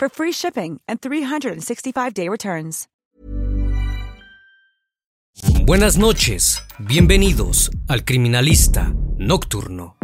for free shipping and 365-day returns. Buenas noches, bienvenidos al Criminalista Nocturno.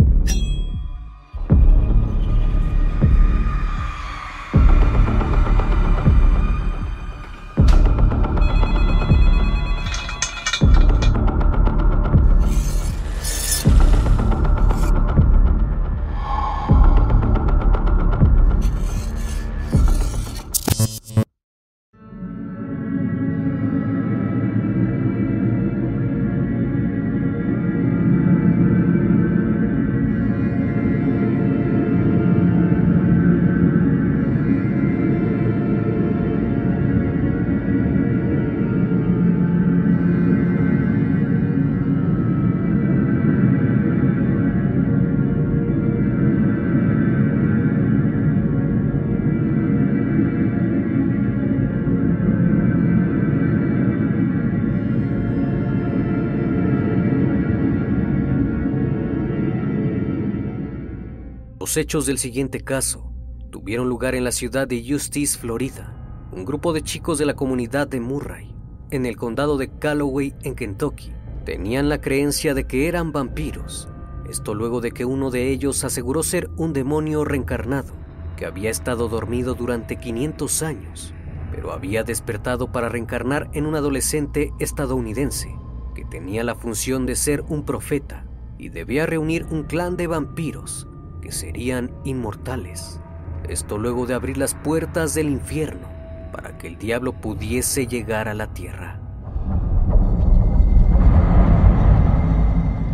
Hechos del siguiente caso tuvieron lugar en la ciudad de Eustis, Florida. Un grupo de chicos de la comunidad de Murray, en el condado de Calloway, en Kentucky, tenían la creencia de que eran vampiros. Esto luego de que uno de ellos aseguró ser un demonio reencarnado, que había estado dormido durante 500 años, pero había despertado para reencarnar en un adolescente estadounidense, que tenía la función de ser un profeta y debía reunir un clan de vampiros serían inmortales. Esto luego de abrir las puertas del infierno para que el diablo pudiese llegar a la tierra.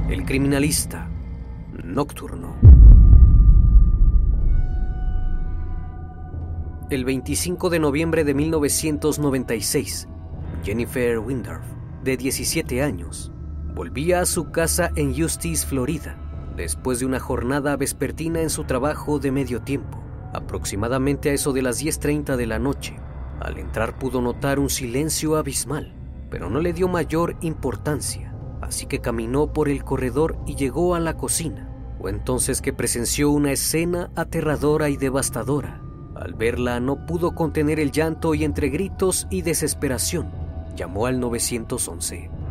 El criminalista nocturno. El 25 de noviembre de 1996, Jennifer Windorf, de 17 años, volvía a su casa en Eustis, Florida, después de una jornada vespertina en su trabajo de medio tiempo, aproximadamente a eso de las 10.30 de la noche. Al entrar pudo notar un silencio abismal, pero no le dio mayor importancia, así que caminó por el corredor y llegó a la cocina. Fue entonces que presenció una escena aterradora y devastadora. Al verla no pudo contener el llanto y entre gritos y desesperación llamó al 911.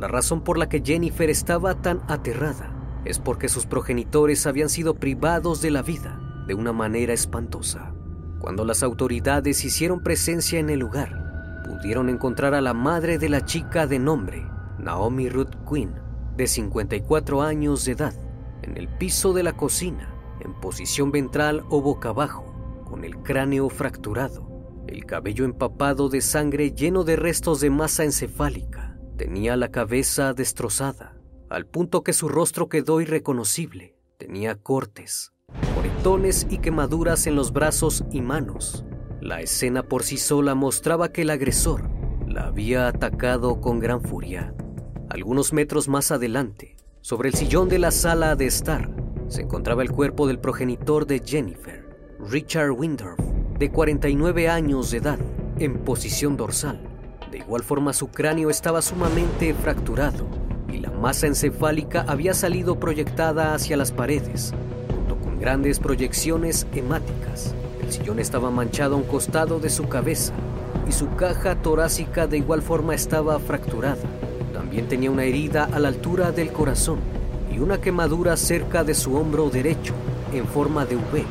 La razón por la que Jennifer estaba tan aterrada es porque sus progenitores habían sido privados de la vida de una manera espantosa. Cuando las autoridades hicieron presencia en el lugar, pudieron encontrar a la madre de la chica de nombre, Naomi Ruth Quinn, de 54 años de edad, en el piso de la cocina, en posición ventral o boca abajo, con el cráneo fracturado, el cabello empapado de sangre lleno de restos de masa encefálica Tenía la cabeza destrozada, al punto que su rostro quedó irreconocible. Tenía cortes, moretones y quemaduras en los brazos y manos. La escena por sí sola mostraba que el agresor la había atacado con gran furia. Algunos metros más adelante, sobre el sillón de la sala de estar, se encontraba el cuerpo del progenitor de Jennifer, Richard Windorf, de 49 años de edad, en posición dorsal. De igual forma su cráneo estaba sumamente fracturado y la masa encefálica había salido proyectada hacia las paredes, junto con grandes proyecciones hemáticas. El sillón estaba manchado a un costado de su cabeza y su caja torácica de igual forma estaba fracturada. También tenía una herida a la altura del corazón y una quemadura cerca de su hombro derecho en forma de V,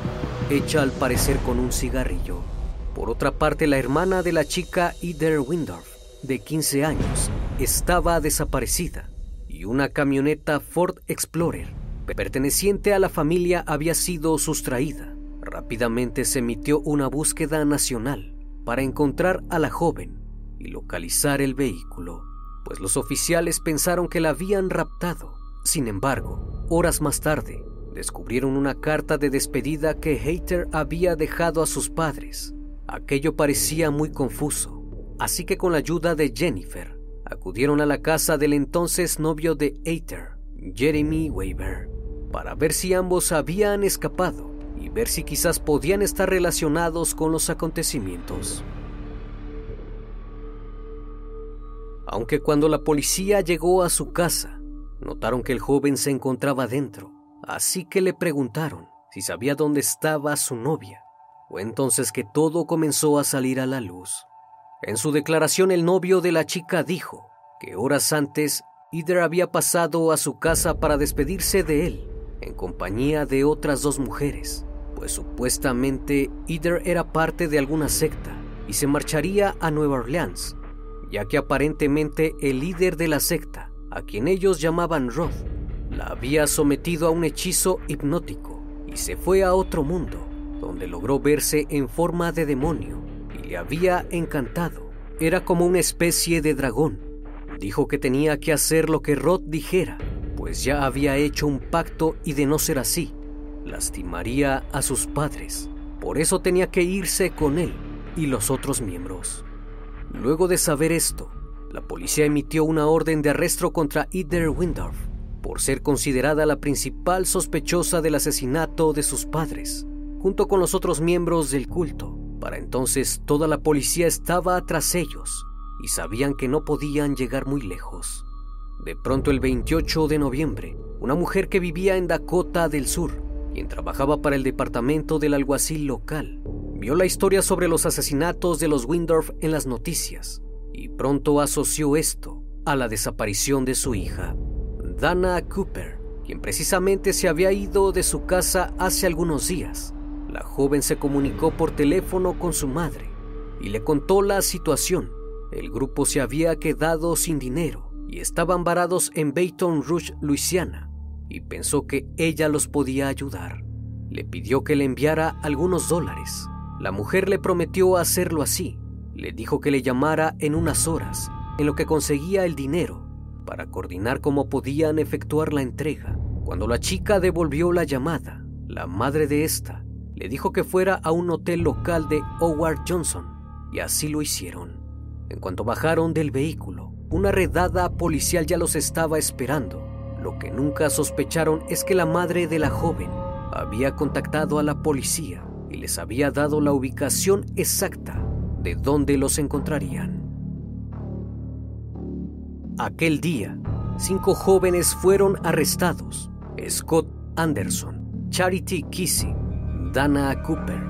hecha al parecer con un cigarrillo. Por otra parte, la hermana de la chica Ider Windorf, de 15 años, estaba desaparecida y una camioneta Ford Explorer perteneciente a la familia había sido sustraída. Rápidamente se emitió una búsqueda nacional para encontrar a la joven y localizar el vehículo, pues los oficiales pensaron que la habían raptado. Sin embargo, horas más tarde, descubrieron una carta de despedida que Hater había dejado a sus padres. Aquello parecía muy confuso, así que con la ayuda de Jennifer, acudieron a la casa del entonces novio de Hater, Jeremy Weaver, para ver si ambos habían escapado y ver si quizás podían estar relacionados con los acontecimientos. Aunque cuando la policía llegó a su casa, notaron que el joven se encontraba dentro, así que le preguntaron si sabía dónde estaba su novia. Fue entonces que todo comenzó a salir a la luz. En su declaración el novio de la chica dijo que horas antes Ider había pasado a su casa para despedirse de él en compañía de otras dos mujeres, pues supuestamente Ider era parte de alguna secta y se marcharía a Nueva Orleans, ya que aparentemente el líder de la secta, a quien ellos llamaban Rod, la había sometido a un hechizo hipnótico y se fue a otro mundo, donde logró verse en forma de demonio y le había encantado. Era como una especie de dragón. Dijo que tenía que hacer lo que Rod dijera pues ya había hecho un pacto y de no ser así, lastimaría a sus padres. Por eso tenía que irse con él y los otros miembros. Luego de saber esto, la policía emitió una orden de arresto contra Ider Windorf por ser considerada la principal sospechosa del asesinato de sus padres, junto con los otros miembros del culto. Para entonces toda la policía estaba tras ellos y sabían que no podían llegar muy lejos. De pronto el 28 de noviembre, una mujer que vivía en Dakota del Sur, quien trabajaba para el departamento del alguacil local, vio la historia sobre los asesinatos de los Windorf en las noticias y pronto asoció esto a la desaparición de su hija, Dana Cooper, quien precisamente se había ido de su casa hace algunos días. La joven se comunicó por teléfono con su madre y le contó la situación. El grupo se había quedado sin dinero y estaban varados en Baton Rouge, Luisiana, y pensó que ella los podía ayudar. Le pidió que le enviara algunos dólares. La mujer le prometió hacerlo así. Le dijo que le llamara en unas horas, en lo que conseguía el dinero, para coordinar cómo podían efectuar la entrega. Cuando la chica devolvió la llamada, la madre de esta le dijo que fuera a un hotel local de Howard Johnson, y así lo hicieron. En cuanto bajaron del vehículo, una redada policial ya los estaba esperando. Lo que nunca sospecharon es que la madre de la joven había contactado a la policía y les había dado la ubicación exacta de dónde los encontrarían. Aquel día, cinco jóvenes fueron arrestados. Scott Anderson, Charity Kissing, Dana Cooper,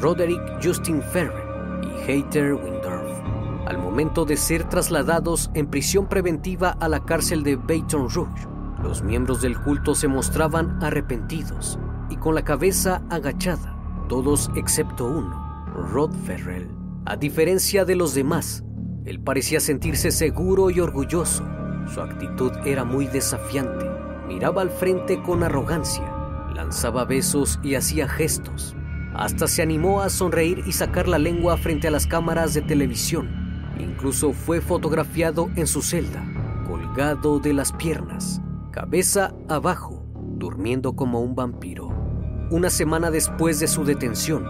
Roderick Justin Ferrer y Hater Windorf al momento de ser trasladados en prisión preventiva a la cárcel de Baton Rouge. Los miembros del culto se mostraban arrepentidos y con la cabeza agachada, todos excepto uno, Rod Ferrell. A diferencia de los demás, él parecía sentirse seguro y orgulloso. Su actitud era muy desafiante. Miraba al frente con arrogancia, lanzaba besos y hacía gestos. Hasta se animó a sonreír y sacar la lengua frente a las cámaras de televisión Incluso fue fotografiado en su celda, colgado de las piernas, cabeza abajo, durmiendo como un vampiro. Una semana después de su detención,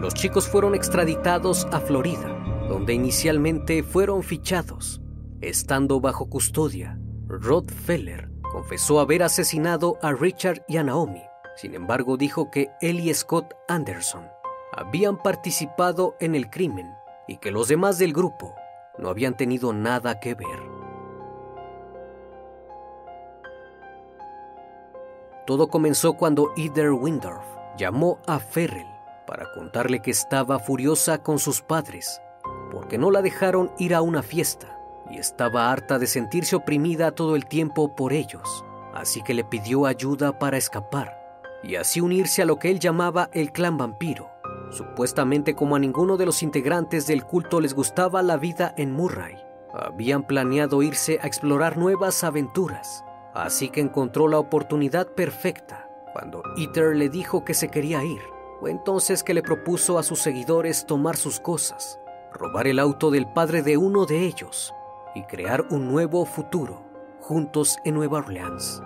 los chicos fueron extraditados a Florida, donde inicialmente fueron fichados. Estando bajo custodia, Rod Feller confesó haber asesinado a Richard y a Naomi. Sin embargo, dijo que él y Scott Anderson habían participado en el crimen y que los demás del grupo no habían tenido nada que ver. Todo comenzó cuando Eder Windorf llamó a Ferrell para contarle que estaba furiosa con sus padres porque no la dejaron ir a una fiesta y estaba harta de sentirse oprimida todo el tiempo por ellos, así que le pidió ayuda para escapar y así unirse a lo que él llamaba el clan vampiro. Supuestamente como a ninguno de los integrantes del culto les gustaba la vida en Murray, habían planeado irse a explorar nuevas aventuras, así que encontró la oportunidad perfecta cuando Ether le dijo que se quería ir. Fue entonces que le propuso a sus seguidores tomar sus cosas, robar el auto del padre de uno de ellos y crear un nuevo futuro juntos en Nueva Orleans.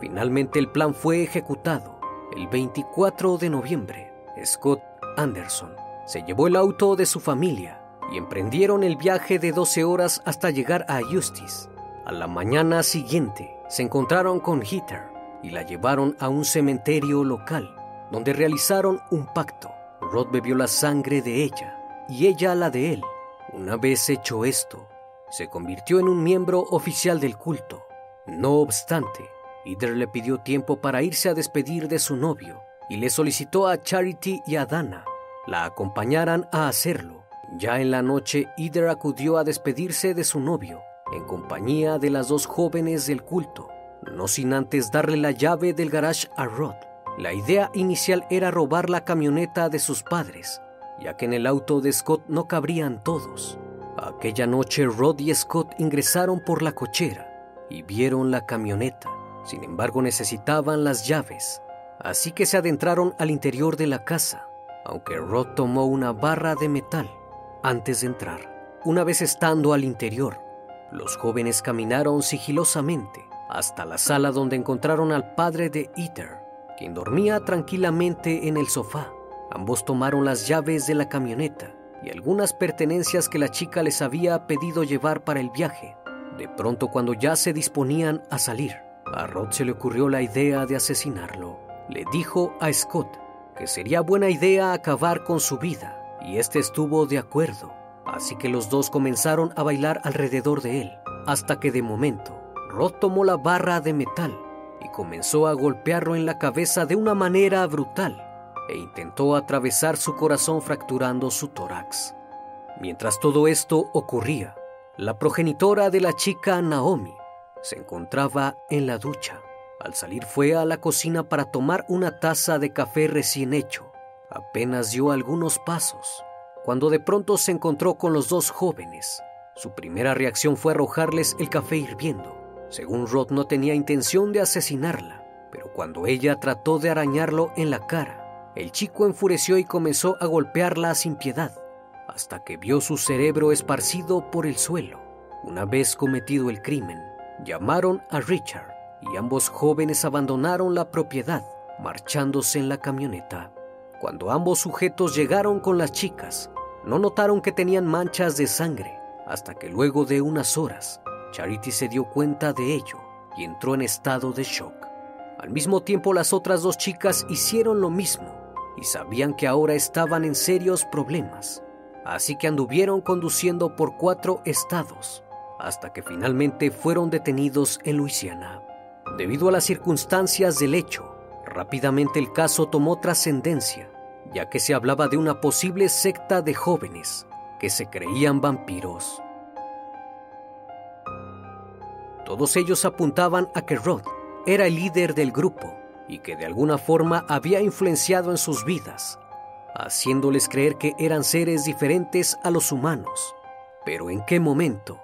Finalmente el plan fue ejecutado. El 24 de noviembre, Scott Anderson se llevó el auto de su familia y emprendieron el viaje de 12 horas hasta llegar a Eustis. A la mañana siguiente se encontraron con Heather y la llevaron a un cementerio local donde realizaron un pacto. Rod bebió la sangre de ella y ella la de él. Una vez hecho esto, se convirtió en un miembro oficial del culto. No obstante, Ider le pidió tiempo para irse a despedir de su novio y le solicitó a Charity y a Dana la acompañaran a hacerlo. Ya en la noche, Ider acudió a despedirse de su novio en compañía de las dos jóvenes del culto, no sin antes darle la llave del garage a Rod. La idea inicial era robar la camioneta de sus padres, ya que en el auto de Scott no cabrían todos. Aquella noche Rod y Scott ingresaron por la cochera y vieron la camioneta. Sin embargo, necesitaban las llaves, así que se adentraron al interior de la casa, aunque Rod tomó una barra de metal antes de entrar. Una vez estando al interior, los jóvenes caminaron sigilosamente hasta la sala donde encontraron al padre de Ether, quien dormía tranquilamente en el sofá. Ambos tomaron las llaves de la camioneta y algunas pertenencias que la chica les había pedido llevar para el viaje. De pronto, cuando ya se disponían a salir, a Rod se le ocurrió la idea de asesinarlo. Le dijo a Scott que sería buena idea acabar con su vida, y este estuvo de acuerdo. Así que los dos comenzaron a bailar alrededor de él, hasta que de momento Rod tomó la barra de metal y comenzó a golpearlo en la cabeza de una manera brutal e intentó atravesar su corazón fracturando su tórax. Mientras todo esto ocurría, la progenitora de la chica Naomi se encontraba en la ducha. Al salir fue a la cocina para tomar una taza de café recién hecho. Apenas dio algunos pasos, cuando de pronto se encontró con los dos jóvenes. Su primera reacción fue arrojarles el café hirviendo. Según Rod no tenía intención de asesinarla, pero cuando ella trató de arañarlo en la cara, el chico enfureció y comenzó a golpearla sin piedad, hasta que vio su cerebro esparcido por el suelo. Una vez cometido el crimen, llamaron a Richard y ambos jóvenes abandonaron la propiedad, marchándose en la camioneta. Cuando ambos sujetos llegaron con las chicas, no notaron que tenían manchas de sangre, hasta que luego de unas horas, Charity se dio cuenta de ello y entró en estado de shock. Al mismo tiempo las otras dos chicas hicieron lo mismo y sabían que ahora estaban en serios problemas, así que anduvieron conduciendo por cuatro estados hasta que finalmente fueron detenidos en Luisiana. Debido a las circunstancias del hecho, rápidamente el caso tomó trascendencia, ya que se hablaba de una posible secta de jóvenes que se creían vampiros. Todos ellos apuntaban a que Rod era el líder del grupo y que de alguna forma había influenciado en sus vidas, haciéndoles creer que eran seres diferentes a los humanos. Pero ¿en qué momento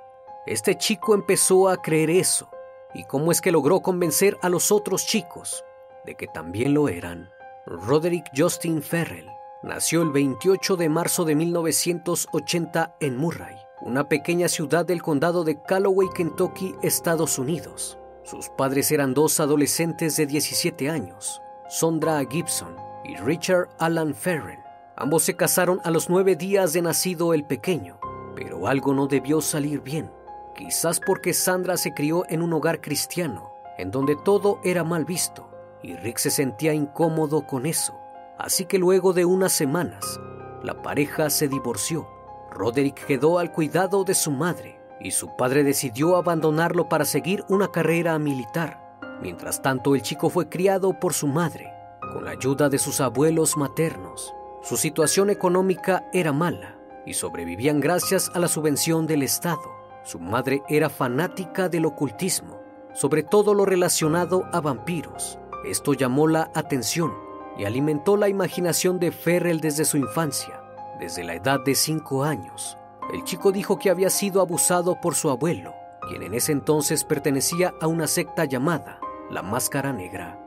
este chico empezó a creer eso? ¿Y cómo es que logró convencer a los otros chicos de que también lo eran? Roderick Justin Ferrell nació el 28 de marzo de 1980 en Murray, una pequeña ciudad del condado de Callaway, Kentucky, Estados Unidos. Sus padres eran dos adolescentes de 17 años, Sondra Gibson y Richard Alan Ferren. Ambos se casaron a los nueve días de nacido el pequeño, pero algo no debió salir bien, quizás porque Sandra se crió en un hogar cristiano, en donde todo era mal visto, y Rick se sentía incómodo con eso. Así que luego de unas semanas, la pareja se divorció. Roderick quedó al cuidado de su madre y su padre decidió abandonarlo para seguir una carrera militar. Mientras tanto, el chico fue criado por su madre, con la ayuda de sus abuelos maternos. Su situación económica era mala y sobrevivían gracias a la subvención del Estado. Su madre era fanática del ocultismo, sobre todo lo relacionado a vampiros. Esto llamó la atención y alimentó la imaginación de Ferrell desde su infancia, desde la edad de 5 años. El chico dijo que había sido abusado por su abuelo, quien en ese entonces pertenecía a una secta llamada la Máscara Negra.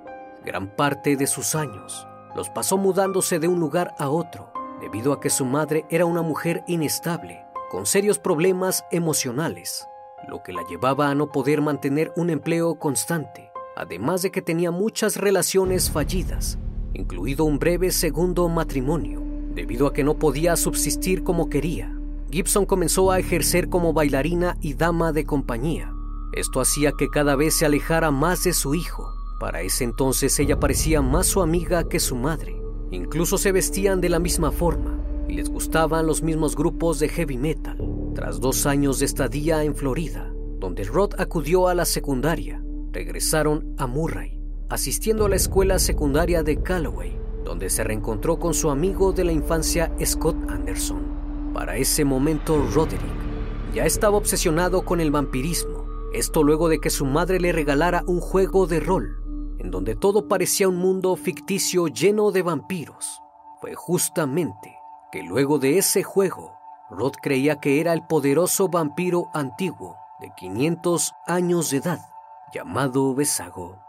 Gran parte de sus años los pasó mudándose de un lugar a otro, debido a que su madre era una mujer inestable, con serios problemas emocionales, lo que la llevaba a no poder mantener un empleo constante, además de que tenía muchas relaciones fallidas, incluido un breve segundo matrimonio, debido a que no podía subsistir como quería. Gibson comenzó a ejercer como bailarina y dama de compañía. Esto hacía que cada vez se alejara más de su hijo. Para ese entonces ella parecía más su amiga que su madre. Incluso se vestían de la misma forma y les gustaban los mismos grupos de heavy metal. Tras dos años de estadía en Florida, donde Rod acudió a la secundaria, regresaron a Murray, asistiendo a la escuela secundaria de Callaway, donde se reencontró con su amigo de la infancia Scott Anderson. Para ese momento, Roderick ya estaba obsesionado con el vampirismo. Esto luego de que su madre le regalara un juego de rol, en donde todo parecía un mundo ficticio lleno de vampiros. Fue justamente que luego de ese juego, Rod creía que era el poderoso vampiro antiguo de 500 años de edad, llamado Besago.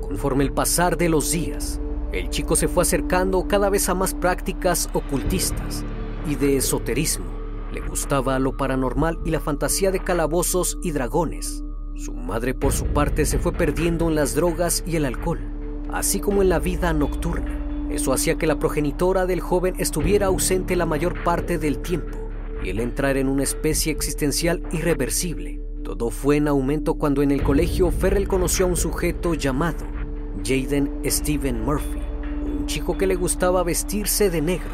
Conforme el pasar de los días, el chico se fue acercando cada vez a más prácticas ocultistas y de esoterismo. Le gustaba lo paranormal y la fantasía de calabozos y dragones. Su madre por su parte se fue perdiendo en las drogas y el alcohol, así como en la vida nocturna. Eso hacía que la progenitora del joven estuviera ausente la mayor parte del tiempo y él entrar en una especie existencial irreversible. Todo fue en aumento cuando en el colegio Ferrell conoció a un sujeto llamado Jaden Steven Murphy, un chico que le gustaba vestirse de negro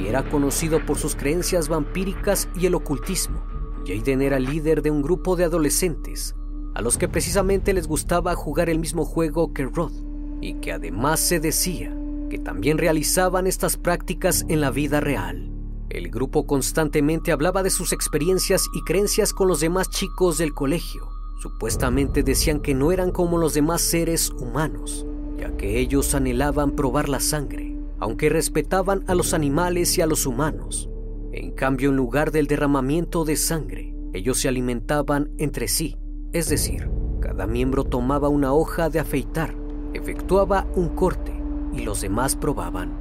y era conocido por sus creencias vampíricas y el ocultismo. Jaden era líder de un grupo de adolescentes a los que precisamente les gustaba jugar el mismo juego que Rod y que además se decía que también realizaban estas prácticas en la vida real. El grupo constantemente hablaba de sus experiencias y creencias con los demás chicos del colegio. Supuestamente decían que no eran como los demás seres humanos, ya que ellos anhelaban probar la sangre, aunque respetaban a los animales y a los humanos. En cambio, en lugar del derramamiento de sangre, ellos se alimentaban entre sí, es decir, cada miembro tomaba una hoja de afeitar, efectuaba un corte y los demás probaban.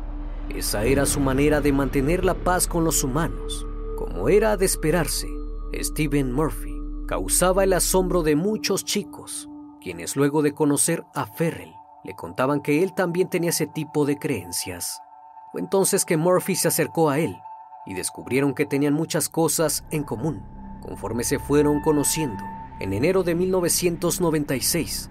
Esa era su manera de mantener la paz con los humanos. Como era de esperarse, Stephen Murphy causaba el asombro de muchos chicos, quienes luego de conocer a Ferrell le contaban que él también tenía ese tipo de creencias. Fue entonces que Murphy se acercó a él y descubrieron que tenían muchas cosas en común. Conforme se fueron conociendo, en enero de 1996,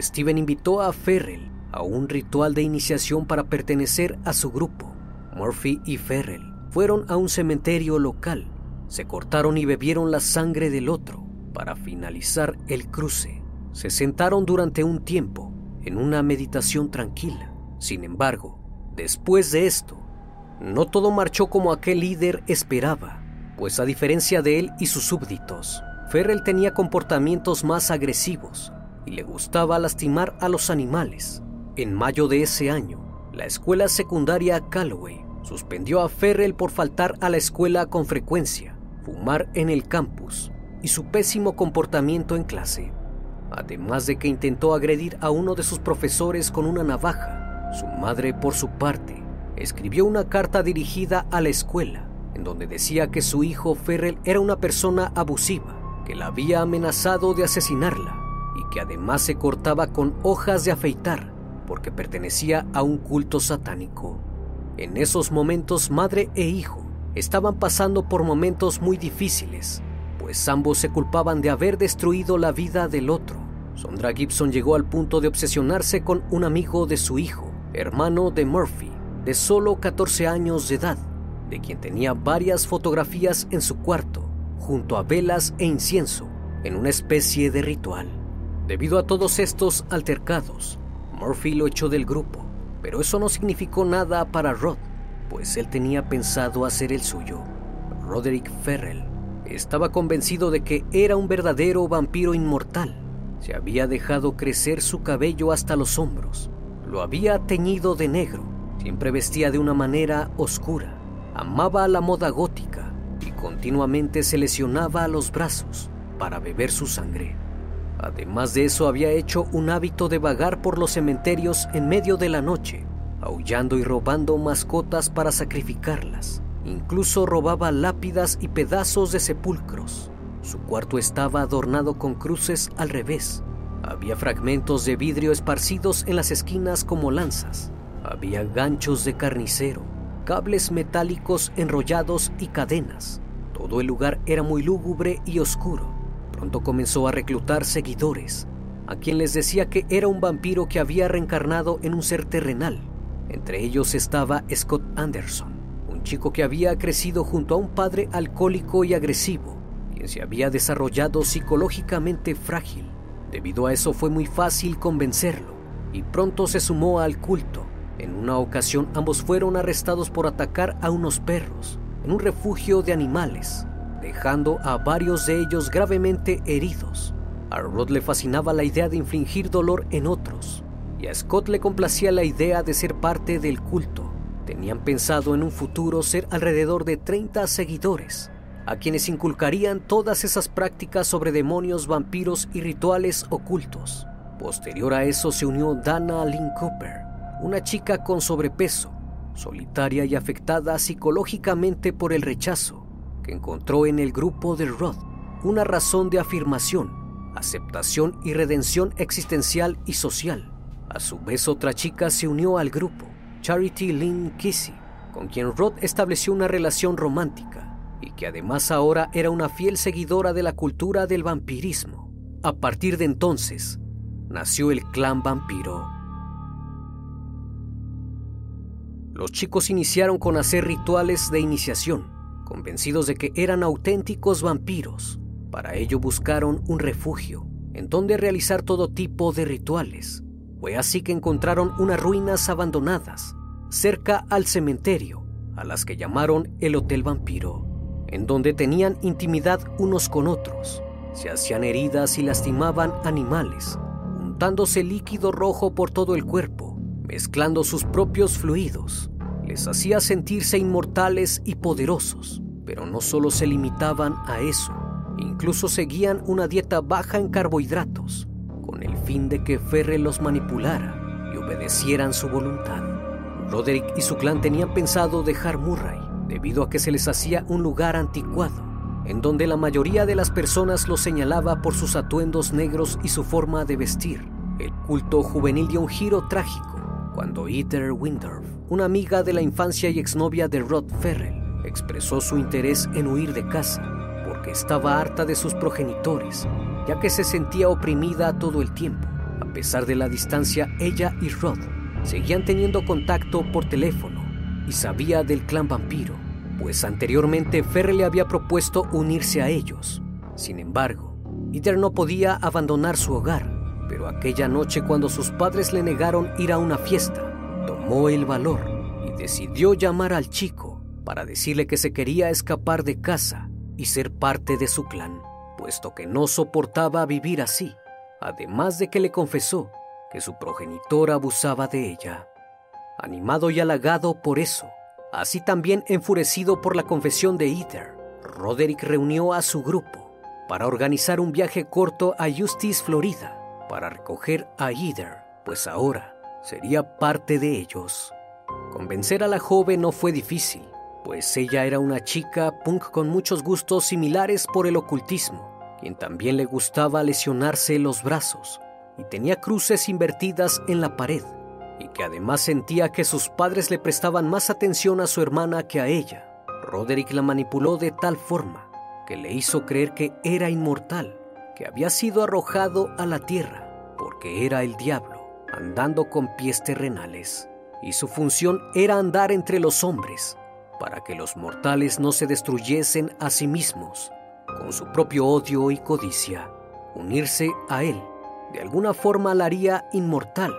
Steven invitó a Ferrell a un ritual de iniciación para pertenecer a su grupo. Murphy y Ferrell fueron a un cementerio local, se cortaron y bebieron la sangre del otro para finalizar el cruce. Se sentaron durante un tiempo en una meditación tranquila. Sin embargo, después de esto, no todo marchó como aquel líder esperaba, pues a diferencia de él y sus súbditos, Ferrell tenía comportamientos más agresivos y le gustaba lastimar a los animales. En mayo de ese año, la escuela secundaria Callaway suspendió a Ferrell por faltar a la escuela con frecuencia, fumar en el campus y su pésimo comportamiento en clase además de que intentó agredir a uno de sus profesores con una navaja. Su madre, por su parte, escribió una carta dirigida a la escuela, en donde decía que su hijo Ferrell era una persona abusiva, que la había amenazado de asesinarla y que además se cortaba con hojas de afeitar porque pertenecía a un culto satánico. En esos momentos madre e hijo estaban pasando por momentos muy difíciles pues ambos se culpaban de haber destruido la vida del otro. Sondra Gibson llegó al punto de obsesionarse con un amigo de su hijo, hermano de Murphy, de solo 14 años de edad, de quien tenía varias fotografías en su cuarto, junto a velas e incienso, en una especie de ritual. Debido a todos estos altercados, Murphy lo echó del grupo, pero eso no significó nada para Rod, pues él tenía pensado hacer el suyo. Roderick Ferrell estaba convencido de que era un verdadero vampiro inmortal. Se había dejado crecer su cabello hasta los hombros, lo había teñido de negro, siempre vestía de una manera oscura, amaba la moda gótica y continuamente se lesionaba a los brazos para beber su sangre. Además de eso había hecho un hábito de vagar por los cementerios en medio de la noche, aullando y robando mascotas para sacrificarlas. Incluso robaba lápidas y pedazos de sepulcros. Su cuarto estaba adornado con cruces al revés. Había fragmentos de vidrio esparcidos en las esquinas como lanzas. Había ganchos de carnicero, cables metálicos enrollados y cadenas. Todo el lugar era muy lúgubre y oscuro. Pronto comenzó a reclutar seguidores, a quien les decía que era un vampiro que había reencarnado en un ser terrenal. Entre ellos estaba Scott Anderson, un chico que había crecido junto a un padre alcohólico y agresivo, quien se había desarrollado psicológicamente frágil. Debido a eso fue muy fácil convencerlo y pronto se sumó al culto. En una ocasión ambos fueron arrestados por atacar a unos perros en un refugio de animales dejando a varios de ellos gravemente heridos. A Rod le fascinaba la idea de infligir dolor en otros, y a Scott le complacía la idea de ser parte del culto. Tenían pensado en un futuro ser alrededor de 30 seguidores, a quienes inculcarían todas esas prácticas sobre demonios, vampiros y rituales ocultos. Posterior a eso se unió Dana Lynn Cooper, una chica con sobrepeso, solitaria y afectada psicológicamente por el rechazo encontró en el grupo de Rod una razón de afirmación, aceptación y redención existencial y social. A su vez otra chica se unió al grupo, Charity Lynn Kissy, con quien Rod estableció una relación romántica y que además ahora era una fiel seguidora de la cultura del vampirismo. A partir de entonces, nació el clan vampiro. Los chicos iniciaron con hacer rituales de iniciación, convencidos de que eran auténticos vampiros. Para ello buscaron un refugio en donde realizar todo tipo de rituales. Fue así que encontraron unas ruinas abandonadas cerca al cementerio, a las que llamaron el Hotel Vampiro, en donde tenían intimidad unos con otros. Se hacían heridas y lastimaban animales, untándose líquido rojo por todo el cuerpo, mezclando sus propios fluidos les hacía sentirse inmortales y poderosos, pero no solo se limitaban a eso, incluso seguían una dieta baja en carbohidratos, con el fin de que Ferre los manipulara y obedecieran su voluntad. Roderick y su clan tenían pensado dejar Murray debido a que se les hacía un lugar anticuado, en donde la mayoría de las personas los señalaba por sus atuendos negros y su forma de vestir. El culto juvenil dio un giro trágico cuando Ether Windorf, una amiga de la infancia y exnovia de Rod Ferrell, expresó su interés en huir de casa porque estaba harta de sus progenitores, ya que se sentía oprimida todo el tiempo. A pesar de la distancia, ella y Rod seguían teniendo contacto por teléfono y sabía del clan vampiro, pues anteriormente Ferrell le había propuesto unirse a ellos. Sin embargo, Ether no podía abandonar su hogar pero aquella noche cuando sus padres le negaron ir a una fiesta, el valor y decidió llamar al chico para decirle que se quería escapar de casa y ser parte de su clan, puesto que no soportaba vivir así, además de que le confesó que su progenitor abusaba de ella. Animado y halagado por eso, así también enfurecido por la confesión de Ether, Roderick reunió a su grupo para organizar un viaje corto a Justice, Florida, para recoger a Either, pues ahora sería parte de ellos. Convencer a la joven no fue difícil, pues ella era una chica punk con muchos gustos similares por el ocultismo, quien también le gustaba lesionarse los brazos y tenía cruces invertidas en la pared, y que además sentía que sus padres le prestaban más atención a su hermana que a ella. Roderick la manipuló de tal forma que le hizo creer que era inmortal que había sido arrojado a la tierra porque era el diablo, andando con pies terrenales, y su función era andar entre los hombres, para que los mortales no se destruyesen a sí mismos, con su propio odio y codicia. Unirse a él, de alguna forma la haría inmortal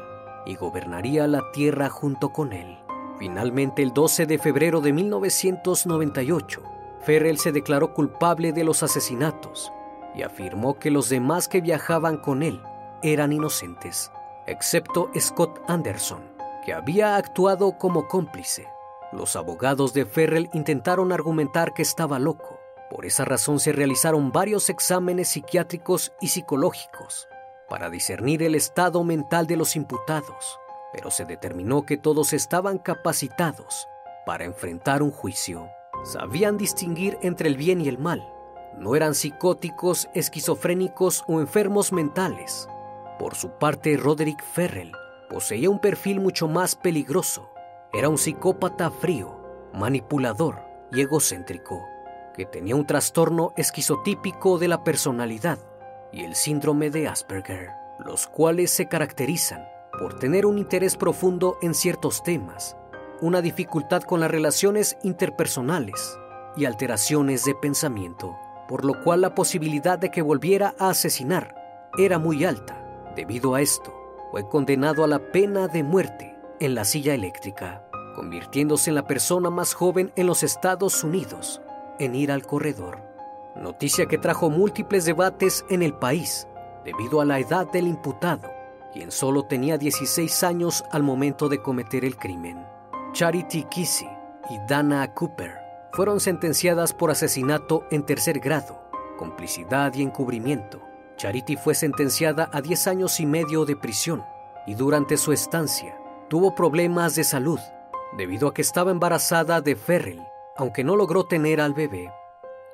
y gobernaría la tierra junto con él. Finalmente, el 12 de febrero de 1998, Ferrell se declaró culpable de los asesinatos y afirmó que los demás que viajaban con él eran inocentes, excepto Scott Anderson, que había actuado como cómplice. Los abogados de Ferrell intentaron argumentar que estaba loco. Por esa razón se realizaron varios exámenes psiquiátricos y psicológicos para discernir el estado mental de los imputados, pero se determinó que todos estaban capacitados para enfrentar un juicio. Sabían distinguir entre el bien y el mal. No eran psicóticos, esquizofrénicos o enfermos mentales. Por su parte, Roderick Ferrell poseía un perfil mucho más peligroso. Era un psicópata frío, manipulador y egocéntrico, que tenía un trastorno esquizotípico de la personalidad y el síndrome de Asperger, los cuales se caracterizan por tener un interés profundo en ciertos temas, una dificultad con las relaciones interpersonales y alteraciones de pensamiento, por lo cual la posibilidad de que volviera a asesinar era muy alta. Debido a esto, fue condenado a la pena de muerte en la silla eléctrica, convirtiéndose en la persona más joven en los Estados Unidos en ir al corredor noticia que trajo múltiples debates en el país debido a la edad del imputado, quien solo tenía 16 años al momento de cometer el crimen. Charity Kissy y Dana Cooper fueron sentenciadas por asesinato en tercer grado, complicidad y encubrimiento. Charity fue sentenciada a 10 años y medio de prisión y durante su estancia tuvo problemas de salud debido a que estaba embarazada de Ferrell, aunque no logró tener al bebé.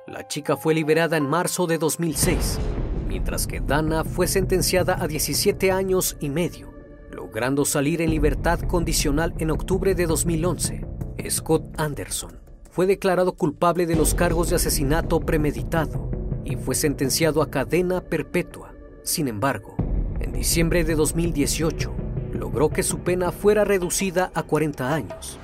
La chica fue liberada en marzo de 2006, mientras que Dana fue sentenciada a 17 años y medio, logrando salir en libertad condicional en octubre de 2011. Scott Anderson fue declarado culpable de los cargos de asesinato premeditado y fue sentenciado a cadena perpetua. Sin embargo, en diciembre de 2018, logró que su pena fuera reducida a 40 años.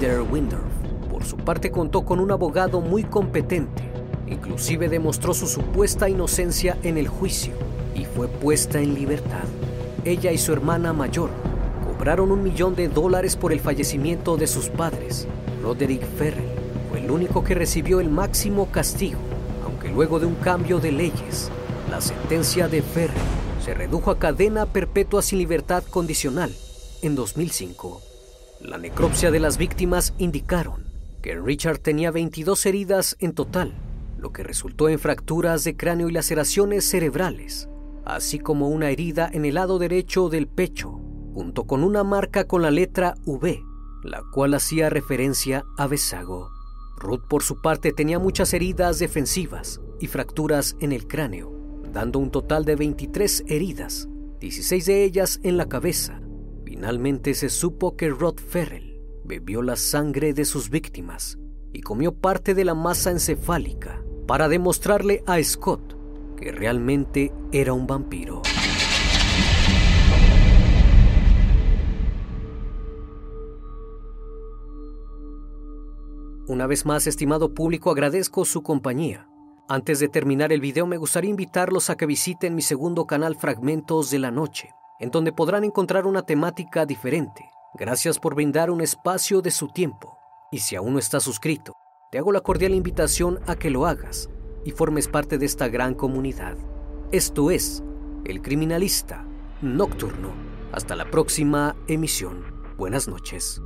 Peter Windorf, por su parte, contó con un abogado muy competente Inclusive demostró su supuesta inocencia en el juicio y fue puesta en libertad. Ella y su hermana mayor cobraron un millón de dólares por el fallecimiento de sus padres. Roderick Ferrell fue el único que recibió el máximo castigo, aunque luego de un cambio de leyes, la sentencia de Ferrell se redujo a cadena perpetua sin libertad condicional en 2005. La necropsia de las víctimas indicaron que Richard tenía 22 heridas en total lo que resultó en fracturas de cráneo y laceraciones cerebrales, así como una herida en el lado derecho del pecho, junto con una marca con la letra V, la cual hacía referencia a Besago. Ruth por su parte tenía muchas heridas defensivas y fracturas en el cráneo, dando un total de 23 heridas, 16 de ellas en la cabeza. Finalmente se supo que Rod Ferrell bebió la sangre de sus víctimas y comió parte de la masa encefálica para demostrarle a Scott que realmente era un vampiro. Una vez más, estimado público, agradezco su compañía. Antes de terminar el video, me gustaría invitarlos a que visiten mi segundo canal Fragmentos de la Noche, en donde podrán encontrar una temática diferente. Gracias por brindar un espacio de su tiempo. Y si aún no estás suscrito, te hago la cordial invitación a que lo hagas y formes parte de esta gran comunidad. Esto es El Criminalista Nocturno. Hasta la próxima emisión. Buenas noches.